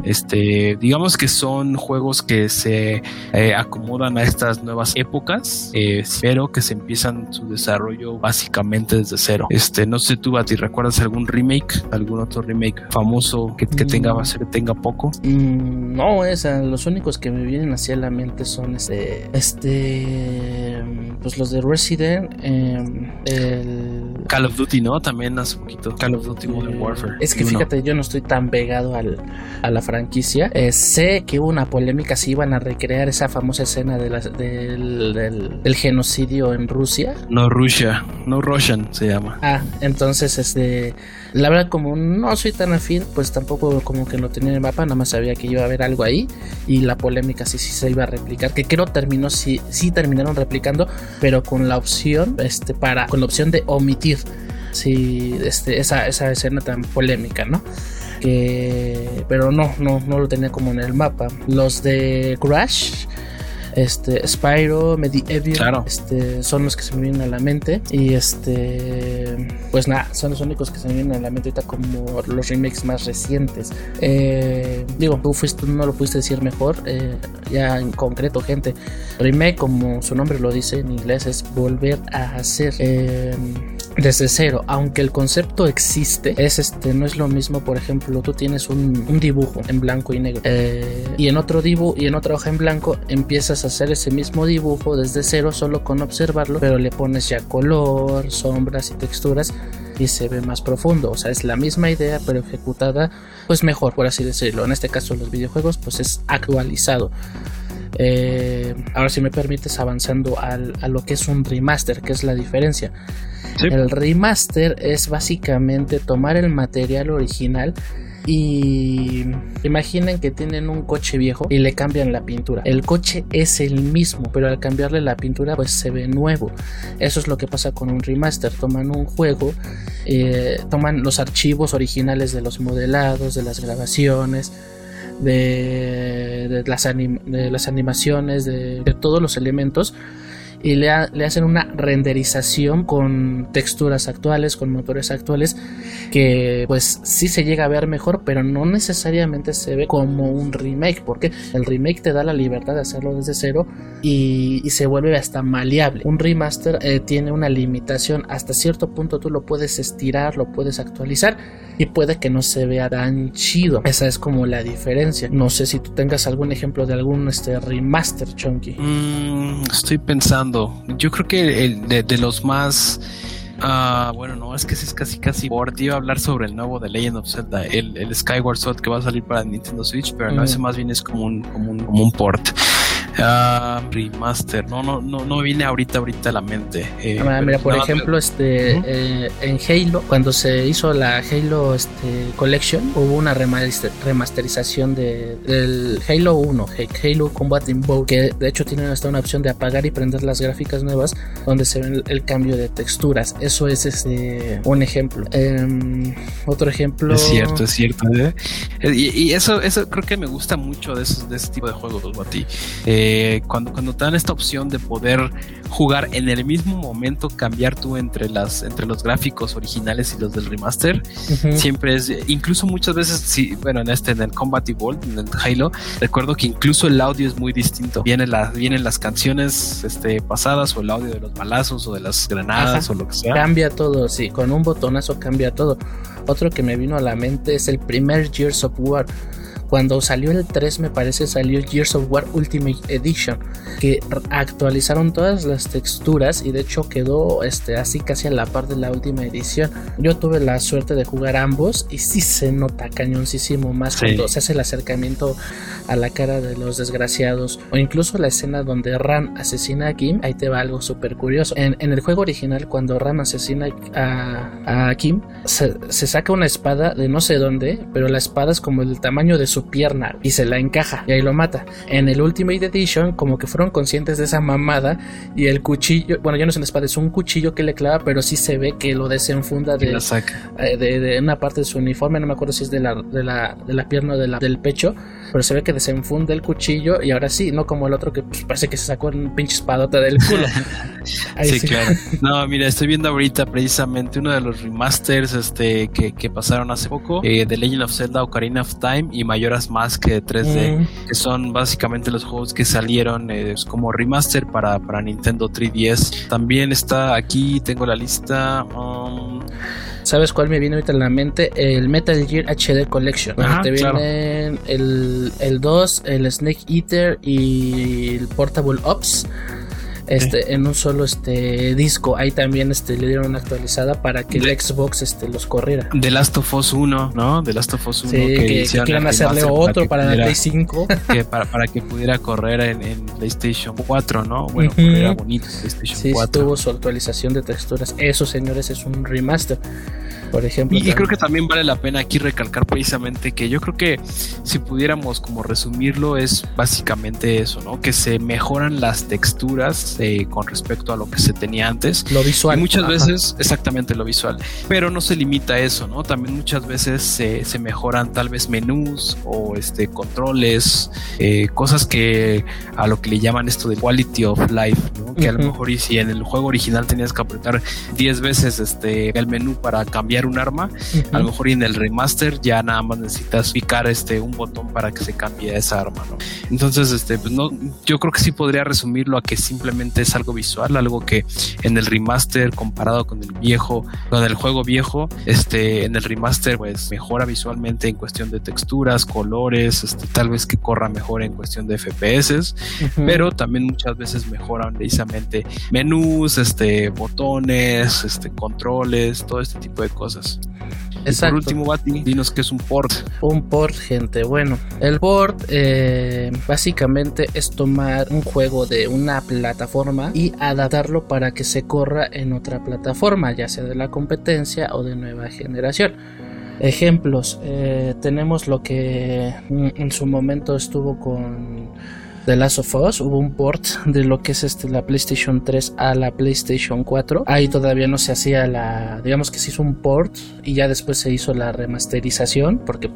este, digamos que son juegos que se eh, acomodan a estas nuevas épocas, eh, pero que se empiezan su desarrollo básicamente desde cero. Este, no sé tú, ti ¿recuerdas algún remake, algún otro remake famoso que, que tenga tenga ser tenga poco. Mm, no, esa, los únicos que me vienen hacia la mente son este, este, pues los de Resident, em, el Call of Duty, ¿no? También hace poquito. Call of Duty Modern eh, Warfare. Es que fíjate, yo no estoy tan pegado al, a la franquicia. Eh, sé que hubo una polémica si iban a recrear esa famosa escena de del, del, genocidio en Rusia. No Rusia, no Russian se llama. Ah, entonces este la verdad, como no soy tan afín, pues tampoco como que no tenía en el mapa, nada más sabía que iba a haber algo ahí y la polémica sí, sí se iba a replicar, que creo terminó, sí, sí terminaron replicando, pero con la opción, este, para, con la opción de omitir sí, este, esa, esa escena tan polémica, ¿no? Que, pero no, no, no lo tenía como en el mapa. Los de Crash este, Spyro, Medieval, este, son los que se me vienen a la mente. Y este, pues nada, son los únicos que se me vienen a la mente ahorita como los remakes más recientes. Eh, digo, tú, fuiste, no lo pudiste decir mejor, eh, ya en concreto, gente. Remake, como su nombre lo dice en inglés, es volver a hacer. Eh, desde cero, aunque el concepto existe, es este, no es lo mismo, por ejemplo, tú tienes un, dibujo en blanco y negro eh, y en otro dibujo y en otra hoja en blanco empiezas a hacer ese mismo dibujo desde cero solo con observarlo, pero le pones ya color, sombras y texturas y se ve más profundo, o sea, es la misma idea pero ejecutada pues mejor, por así decirlo. En este caso los videojuegos pues es actualizado. Eh, ahora si me permites avanzando al, a lo que es un remaster, que es la diferencia. El remaster es básicamente tomar el material original y imaginen que tienen un coche viejo y le cambian la pintura. El coche es el mismo, pero al cambiarle la pintura pues se ve nuevo. Eso es lo que pasa con un remaster. Toman un juego, eh, toman los archivos originales de los modelados, de las grabaciones, de, las, de las, animaciones, de, todos los elementos y le, hacen una renderización con texturas actuales, con motores actuales, que pues sí se llega a ver mejor, pero no necesariamente se ve como un remake, porque el remake te da la libertad de hacerlo desde cero y, se vuelve hasta maleable. Un remaster eh, tiene una limitación, hasta cierto punto tú lo puedes estirar, lo puedes actualizar y puede que no se vea tan chido. Esa es como la diferencia. No sé si tú tengas algún ejemplo de algún este, remaster, Chunky. Mm, estoy pensando yo creo que el de, los más Ah, bueno, no, es que ese es casi casi port. Iba a hablar sobre el nuevo de Legend of Zelda, el, el Skyward Sword que va a salir para Nintendo Switch, pero no, ese más bien es como un, como un, como un port. Ah, remaster, no, no, no, no viene ahorita, ahorita a la mente. Eh, ah, mira, por ejemplo, este, eh, en Halo, cuando se hizo la Halo este, Collection, hubo una remasterización de, del Halo 1, Halo Combat Involved, que de hecho tiene hasta una opción de apagar y prender las gráficas nuevas, donde se ve el, cambio de texturas. Eso es este, un ejemplo. Em, otro ejemplo. Es cierto, es cierto. ¿eh? Y, eso, eso creo que me gusta mucho de, esos, de ese tipo de juegos, Bati. Eh, cuando, cuando te dan esta opción de poder jugar en el mismo momento, cambiar tú entre las entre los gráficos originales y los del remaster, siempre es, incluso muchas veces, sí, bueno, en este, en el Combat Evolved, en el Halo, recuerdo que incluso el audio es muy distinto. Vienen las, vienen las canciones este, pasadas o el audio de los balazos o de las granadas o lo que sea. Cambia todo, sí, con un botonazo cambia todo. Otro que me vino a la mente es el primer Gears of War cuando salió el 3 me parece salió Gears of War Ultimate Edition, que actualizaron todas las texturas y de hecho quedó este, así casi a la par de la última edición. Yo tuve la suerte de jugar ambos y sí se nota cañoncísimo más cuando se hace el acercamiento a la cara de los desgraciados o incluso la escena donde Ran asesina a Kim, ahí te va algo súper curioso. En, el juego original cuando Ran asesina a, Kim, se, se saca una espada de no sé dónde, pero la espada es como el tamaño de su pierna y se la encaja y ahí lo mata. En el Ultimate Edition, como que fueron conscientes de esa mamada y el cuchillo, bueno, ya no es una espada, es un cuchillo que le clava, pero sí se ve que lo desenfunda de, eh, de, una parte de su uniforme, no me acuerdo si es de la, de la, de la pierna o de la, del pecho, pero se ve que desenfunde el cuchillo y ahora sí, no como el otro que pues, parece que se sacó un pinche espadota del culo. sí, claro. No, mira, estoy viendo ahorita precisamente uno de los remasters este, que, que pasaron hace poco eh, de Legend of Zelda Ocarina of Time y Mayor más que 3D, que son básicamente los juegos que salieron eh, como remaster para, para Nintendo 3DS. También está aquí, tengo la lista. Um, ¿Sabes cuál me viene ahorita en la mente? El Metal Gear HD Collection. te vienen el, el 2, el Snake Eater y el Portable Ops este, en un solo este disco. Ahí también este, le dieron una actualizada para que el Xbox este, los corriera. The Last of Us 1, ¿no? The Last of Us 1. que, quieran hacerle otro para, la Play 5. Que para, que pudiera correr en, PlayStation 4, ¿no? Bueno, uh bonito PlayStation 4. Sí, tuvo su actualización de texturas. Eso, señores, es un remaster por ejemplo. Y, creo que también vale la pena aquí recalcar precisamente que yo creo que si pudiéramos como resumirlo es básicamente eso, ¿no? Que se mejoran las texturas eh, con respecto a lo que se tenía antes. Lo visual. Y muchas veces, exactamente lo visual. Pero no se limita a eso, ¿no? También muchas veces se, se mejoran tal vez menús o este controles, eh, cosas que a lo que le llaman esto de quality of life, ¿no? Que a lo mejor y si en el juego original tenías que apretar 10 veces este el menú para cambiar un arma, a lo mejor en el remaster ya nada más necesitas picar este un botón para que se cambie esa arma, ¿no? Entonces, este, pues no, yo creo que sí podría resumirlo a que simplemente es algo visual, algo que en el remaster comparado con el viejo, con el juego viejo, este, en el remaster pues mejora visualmente en cuestión de texturas, colores, este, tal vez que corra mejor en cuestión de FPS, pero también muchas veces mejoran precisamente menús, este, botones, este, controles, todo este tipo de cosas por último, Bati, dinos que es un port. Un port, gente. Bueno, el port eh, básicamente es tomar un juego de una plataforma y adaptarlo para que se corra en otra plataforma, ya sea de la competencia o de nueva generación. Ejemplos, eh, tenemos lo que en su momento estuvo con The Last of Us, hubo un port de lo que es este, la PlayStation 3 a la PlayStation 4. Ahí todavía no se hacía la, digamos que se hizo un port y ya después se hizo la remasterización porque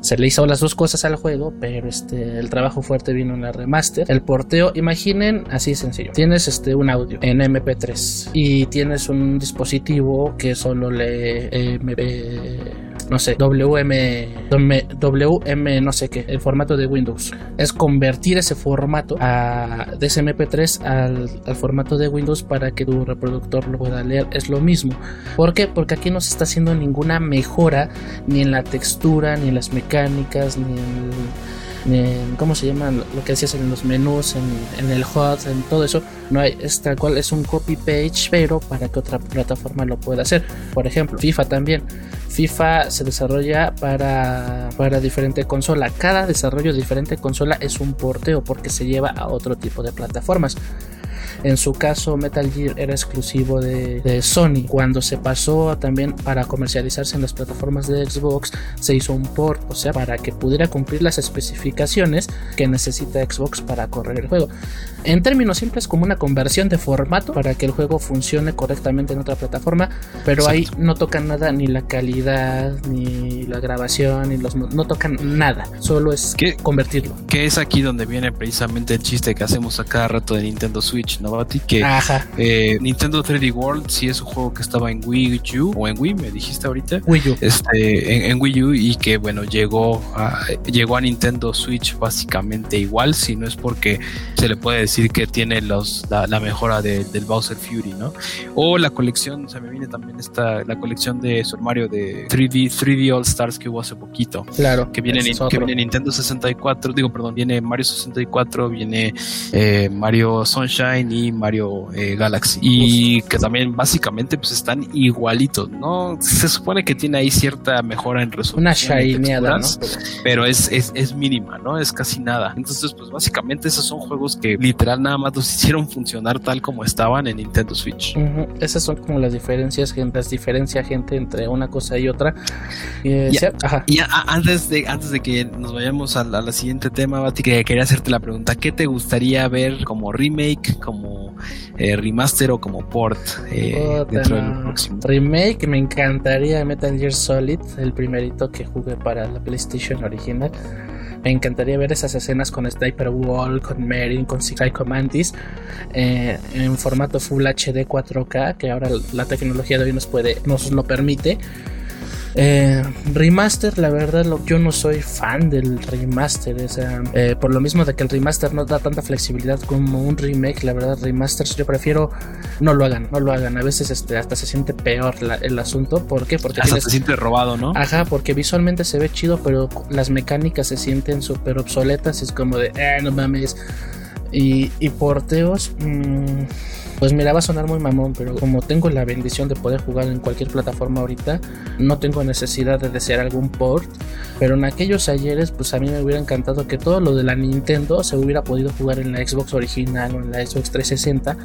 se le hizo las dos cosas al juego, pero este, el trabajo fuerte vino en la remaster. El porteo, imaginen, así sencillo. Tienes este, un audio en MP3 y tienes un dispositivo que solo lee MP no sé, WM, WM, no sé qué, el formato de Windows. Es convertir ese formato a, de ese MP3 al, formato de Windows para que tu reproductor lo pueda leer. Es lo mismo. ¿Por qué? Porque aquí no se está haciendo ninguna mejora ni en la textura, ni en las mecánicas, ni en ¿cómo se llama? Lo que decías en los menús, en, en el HUD, en todo eso. No hay, es tal cual, es un copy page, pero para que otra plataforma lo pueda hacer. Por ejemplo, FIFA también. FIFA se desarrolla para, para diferente consola. Cada desarrollo de diferente consola es un porteo porque se lleva a otro tipo de plataformas. En su caso, Metal Gear era exclusivo de, Sony. Cuando se pasó también para comercializarse en las plataformas de Xbox, se hizo un port, o sea, para que pudiera cumplir las especificaciones que necesita Xbox para correr el juego. En términos simples, como una conversión de formato para que el juego funcione correctamente en otra plataforma, pero ahí no tocan nada, ni la calidad, ni la grabación, ni los no tocan nada, solo es convertirlo. Que es aquí donde viene precisamente el chiste que hacemos a cada rato de Nintendo Switch, ¿no? Que eh, Nintendo 3D World sí es un juego que estaba en Wii U o en Wii, me dijiste ahorita. Wii U. Este, en, Wii U y que bueno, llegó a, llegó a Nintendo Switch básicamente igual, si no es porque se le puede decir que tiene los, la, mejora del Bowser Fury, ¿no? O la colección, se me viene también esta, la colección de Super Mario de 3D, 3D All Stars que hubo hace poquito. Claro. Que viene, que viene Nintendo 64, digo, perdón, viene Mario 64, viene eh, Mario Sunshine y Mario eh, Galaxy. Y que también básicamente pues están igualitos, ¿no? Se supone que tiene ahí cierta mejora en resolución. Una shineada, ¿no? Pero es, es, es, mínima, ¿no? Es casi nada. Entonces, pues básicamente esos son juegos que literal nada más los hicieron funcionar tal como estaban en Nintendo Switch. Esas son como las diferencias, las diferencias, gente, entre una cosa y otra. Y, antes de, antes de que nos vayamos a la, siguiente tema, Bati, que quería hacerte la pregunta, ¿qué te gustaría ver como remake, como eh, remaster o como port eh, dentro del próximo. Remake, me encantaría Metal Gear Solid, el primerito que jugué para la PlayStation original. Me encantaría ver esas escenas con Sniper Wall, con Merin, con Psycho Mantis eh, en formato Full HD 4K, que ahora la tecnología de hoy nos puede, nos lo permite. Eh, remaster, la verdad, yo no soy fan del remaster. Eh, por lo mismo de que el remaster no da tanta flexibilidad como un remake, la verdad, remasters yo prefiero no lo hagan, no lo hagan. A veces este, hasta se siente peor el asunto. ¿Por qué? Porque hasta se siente robado, ¿no? Ajá, porque visualmente se ve chido, pero las mecánicas se sienten súper obsoletas. Es como de, eh, no mames. Y, y porteos. Mmm, pues mira, va a sonar muy mamón, pero como tengo la bendición de poder jugar en cualquier plataforma ahorita, no tengo necesidad de desear algún port. Pero en aquellos ayeres, pues a mí me hubiera encantado que todo lo de la Nintendo se hubiera podido jugar en la Xbox original o en la Xbox 360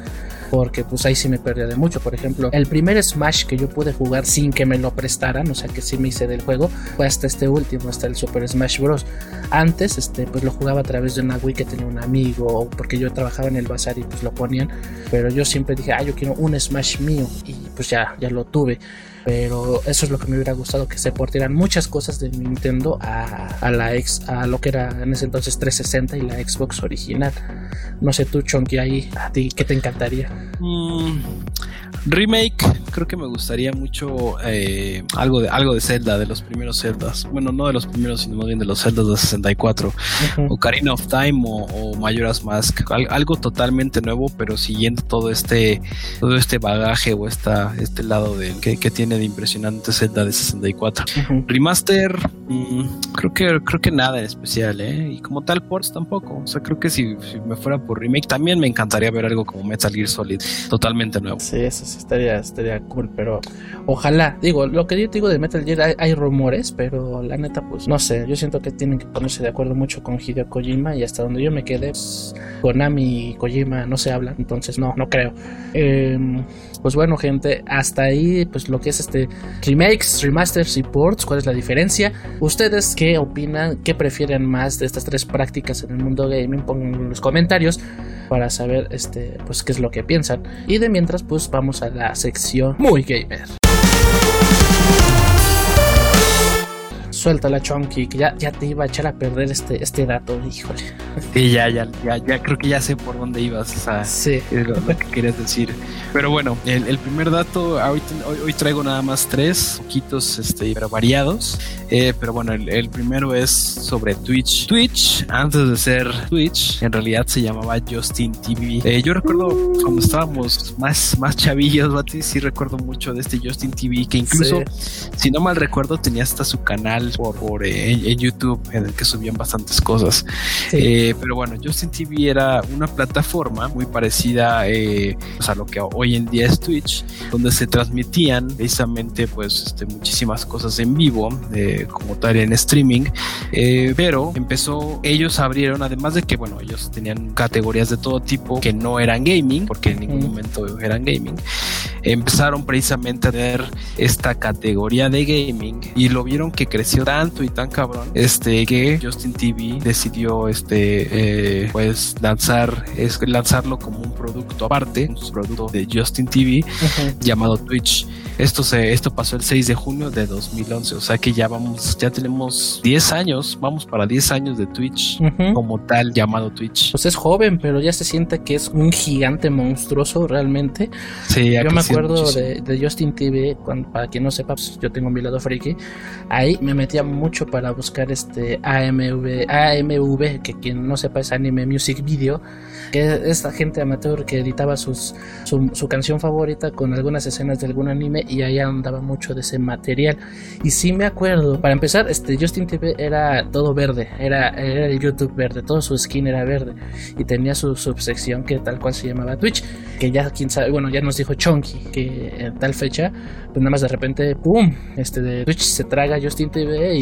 porque pues ahí sí me perdía de mucho. Por ejemplo, el primer Smash que yo pude jugar sin que me lo prestaran, o sea que sí me hice del juego, fue hasta este último, hasta el Super Smash Bros. Antes, este, pues lo jugaba a través de una Wii que tenía un amigo, porque yo trabajaba en el bazar y pues lo ponían, pero yo siempre dije, ah, yo quiero un Smash mío, y pues ya, ya lo tuve pero eso es lo que me hubiera gustado que se portieran muchas cosas de Nintendo a, la ex a lo que era en ese entonces 360 y la Xbox original. No sé tú Chonky ahí a ti qué te encantaría mm, remake creo que me gustaría mucho eh, algo de algo de Zelda de los primeros Zeldas. Bueno no de los primeros sino más bien de los Zeldas de 64 o Karina of Time o, Majora's Mask. Algo totalmente nuevo pero siguiendo todo este todo este bagaje o esta, este lado de, que, que tiene de impresionante Zelda de 64. Remaster, mm, creo que creo que nada en especial, ¿eh? Y como tal ports tampoco. O sea, creo que si, me fuera por remake también me encantaría ver algo como Metal Gear Solid totalmente nuevo. Sí, eso sí estaría estaría cool, pero ojalá. Digo, lo que yo digo de Metal Gear hay, rumores, pero la neta pues no sé, yo siento que tienen que ponerse de acuerdo mucho con Hideo Kojima y hasta donde yo me quedé pues, Konami y Kojima no se hablan, entonces no, no creo. Eh, pues bueno, gente, hasta ahí pues lo que es este remakes, remasters y ports, cuál es la diferencia. ¿Ustedes qué opinan? ¿Qué prefieren más de estas tres prácticas en el mundo gaming? Pongan en los comentarios para saber este pues qué es lo que piensan. Y de mientras pues vamos a la sección muy gamer. Suelta la Chonky, que ya, ya te iba a echar a perder este, este dato, híjole. Sí, ya, ya, ya, ya creo que ya sé por dónde ibas, o sea, sí. es lo, que querías decir. Pero bueno, el, primer dato, hoy, hoy, traigo nada más tres, poquitos, este, pero variados. Eh, pero bueno, el, primero es sobre Twitch. Twitch, antes de ser Twitch, en realidad se llamaba Justin TV. Eh, yo recuerdo cuando estábamos más, más chavillos, Bati, sí recuerdo mucho de este Justin TV, que incluso, si no mal recuerdo, tenía hasta su canal por, por eh, en, YouTube en el que subían bastantes cosas. Eh, pero bueno, Justin TV era una plataforma muy parecida pues, a lo que hoy en día es Twitch, donde se transmitían precisamente pues este, muchísimas cosas en vivo, como tal en streaming, pero empezó, ellos abrieron, además de que bueno, ellos tenían categorías de todo tipo que no eran gaming, porque en ningún momento eran gaming, empezaron precisamente a tener esta categoría de gaming y lo vieron que creció tanto y tan cabrón este que Justin TV decidió este eh, pues lanzar es lanzarlo como un producto aparte un producto de Justin TV llamado Twitch. Esto se esto pasó el 6 de junio de 2011 o sea que ya vamos ya tenemos 10 años vamos para 10 años de Twitch como tal llamado Twitch. Pues es joven pero ya se siente que es un gigante monstruoso realmente. Sí, yo me acuerdo de, de, Justin TV cuando, para quien no sepa pues, yo tengo mi lado friki. Ahí me mucho para buscar este AMV, AMV, que quien no sepa es Anime Music Video, que es esta gente amateur que editaba sus, su, canción favorita con algunas escenas de algún anime y ahí andaba mucho de ese material. Y sí me acuerdo, para empezar, este Justin TV era todo verde, era, era el YouTube verde, todo su skin era verde y tenía su subsección que tal cual se llamaba Twitch, que ya quién sabe, bueno, ya nos dijo Chonky que en tal fecha, pues nada más de repente, ¡pum! Este de Twitch se traga Justin TV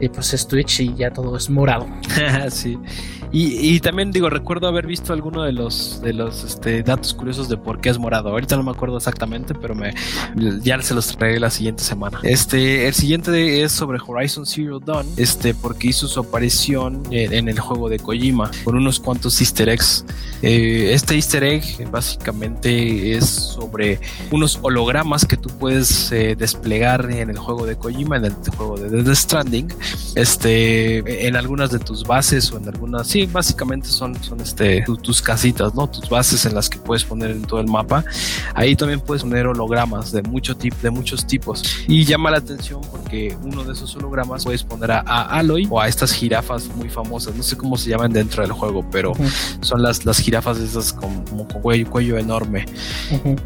y, pues es Twitch y ya todo es morado. sí. Y, también digo, recuerdo haber visto alguno de los de los este, datos curiosos de por qué es morado. Ahorita no me acuerdo exactamente, pero me ya se los traeré la siguiente semana. Este, el siguiente es sobre Horizon Zero Dawn, este, porque hizo su aparición en, el juego de Kojima con unos cuantos Easter eggs. Eh, este Easter egg básicamente es sobre unos hologramas que tú puedes eh, desplegar en el juego de Kojima, en el juego de The Stranding, este, en algunas de tus bases o en algunas, sí, básicamente son, son este, tus casitas, ¿no? Tus bases en las que puedes poner en todo el mapa. Ahí también puedes poner hologramas de, mucho tip, de muchos tipos. Y llama la atención porque uno de esos hologramas puedes poner a, Aloy o a estas jirafas muy famosas, no sé cómo se llaman dentro del juego, pero son las, las jirafas esas con, como con cuello, cuello enorme.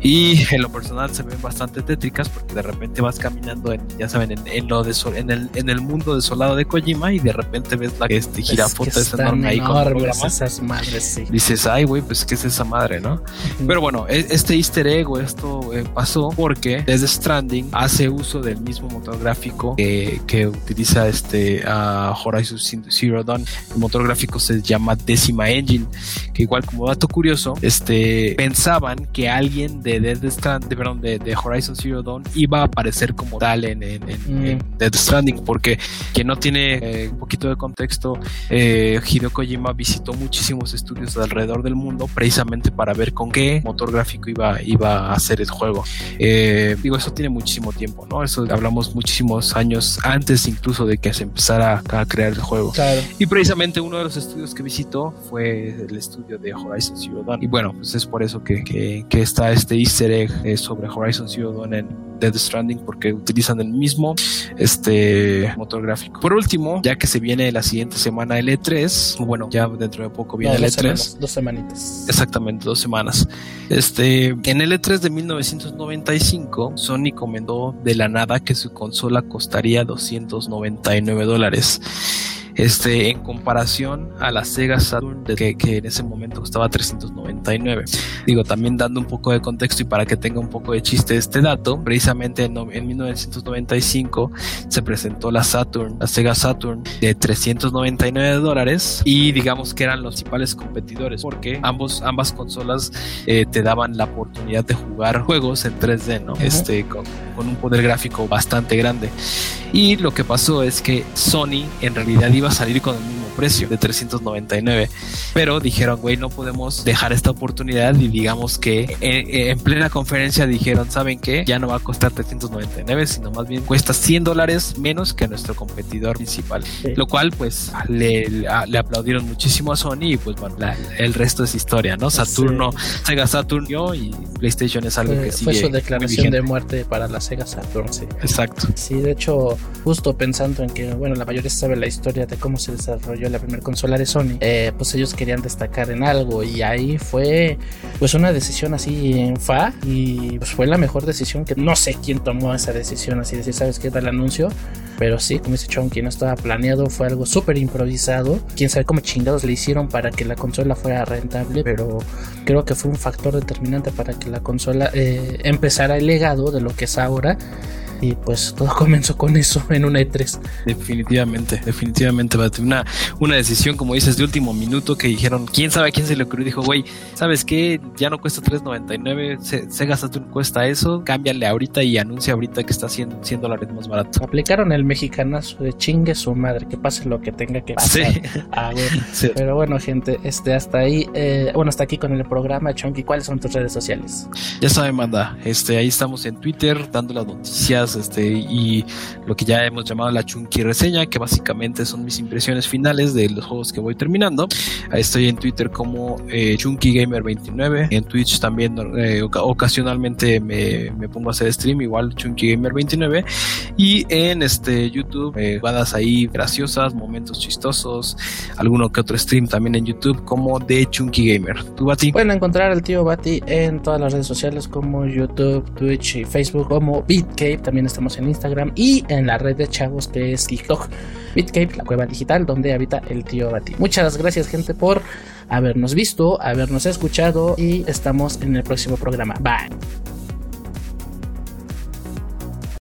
Y en lo personal se ven bastante tétricas porque de repente vas caminando en, ya saben, en, en lo de en el, en el mundo desolado de Kojima y de repente ves la este, jirafota es enorme ahí con esas madres, sí. Dices, ay, güey, pues qué es esa madre, ¿no? Pero bueno, e, este easter egg o esto eh, pasó porque desde Stranding hace uso del mismo motor gráfico que, que utiliza este Horizon Zero Dawn. El motor gráfico se llama Decima Engine, que igual como dato curioso, este pensaban que alguien de Dead Stranding, perdón, de, de, Horizon Zero Dawn iba a aparecer como tal en, en, en, mm. Dead Stranding, porque quien no tiene eh, un poquito de contexto, eh, Hideo Kojima visitó muchísimos estudios alrededor del mundo precisamente para ver con qué motor gráfico iba, iba a hacer el juego. Eh, digo, eso tiene muchísimo tiempo, ¿no? Eso hablamos muchísimos años antes incluso de que se empezara a, crear el juego. Y precisamente uno de los estudios que visitó fue el estudio de Horizon Zero Dawn. Y bueno, pues es por eso que, que, está este easter egg eh, sobre Horizon Zero Dawn en Dead Stranding porque utilizan el mismo este motor gráfico. Por último, ya que se viene la siguiente semana el E3, bueno, ya dentro de poco viene el E3. dos semanitas. Exactamente, dos semanas. Este, en el E3 de 1995, Sony comentó de la nada que su consola costaría 299 dólares este, en comparación a la Sega Saturn que, que, en ese momento costaba 399. Digo, también dando un poco de contexto y para que tenga un poco de chiste este dato, precisamente en, en 1995 se presentó la Saturn, la Sega Saturn de 399 dólares y digamos que eran los principales competidores porque ambos, ambas consolas eh, te daban la oportunidad de jugar juegos en 3D, ¿no? Este, con, con un poder gráfico bastante grande. Y lo que pasó es que Sony en realidad iba a salir con el mismo precio de 399. Pero dijeron, güey, no podemos dejar esta oportunidad y digamos que eh, eh, en, plena conferencia dijeron, ¿saben qué? Ya no va a costar 399, sino más bien cuesta 100 dólares menos que nuestro competidor principal. Lo cual pues le, le, aplaudieron muchísimo a Sony y pues bueno, el resto es historia, ¿no? Saturno, Sega Saturn yo y PlayStation es algo que sigue. Fue su declaración de muerte para la Sega Saturn, sí. Exacto. Sí, de hecho, justo pensando en que, bueno, la mayoría sabe la historia de cómo se desarrolló salió la primera consola de Sony, eh, pues ellos querían destacar en algo y ahí fue pues una decisión así en fa y pues fue la mejor decisión que no sé quién tomó esa decisión así decir, ¿sabes qué? Da el anuncio. Pero sí, como dice Chonky, no estaba planeado, fue algo súper improvisado. Quién sabe cómo chingados le hicieron para que la consola fuera rentable, pero creo que fue un factor determinante para que la consola eh, empezara el legado de lo que es ahora y pues todo comenzó con eso en una E3. Definitivamente, definitivamente, una, una decisión, como dices, de último minuto que dijeron, quién sabe a quién se le ocurrió. Dijo, güey, ¿sabes qué? Ya no cuesta 3.99, se, Sega Saturn cuesta eso, cámbiale ahorita y anuncia ahorita que está siendo, siendo la red más barato. Aplicaron el mexicanazo de chingue su madre, que pase lo que tenga que pasar. Sí. Pero bueno, gente, este, hasta ahí, eh, bueno, hasta aquí con el programa, Chonky, ¿cuáles son tus redes sociales? Ya saben, manda, este, ahí estamos en Twitter dando las noticias este, y lo que ya hemos llamado la Chunky reseña, que básicamente son mis impresiones finales de los juegos que voy terminando. Estoy en Twitter como eh, Chunky Gamer 29, en Twitch también eh, ocasionalmente me, me, pongo a hacer stream, igual Chunky Gamer 29, y en este YouTube eh, jugadas ahí graciosas, momentos chistosos, alguno que otro stream también en YouTube como de Chunky Gamer. ¿Tú, Bati? Pueden encontrar al tío Bati en todas las redes sociales como YouTube, Twitch y Facebook como BitCape también estamos en Instagram y en la red de chavos que es TikTok. Bitcape, la cueva digital donde habita el tío Bati. Muchas gracias gente por habernos visto, habernos escuchado y estamos en el próximo programa. Bye.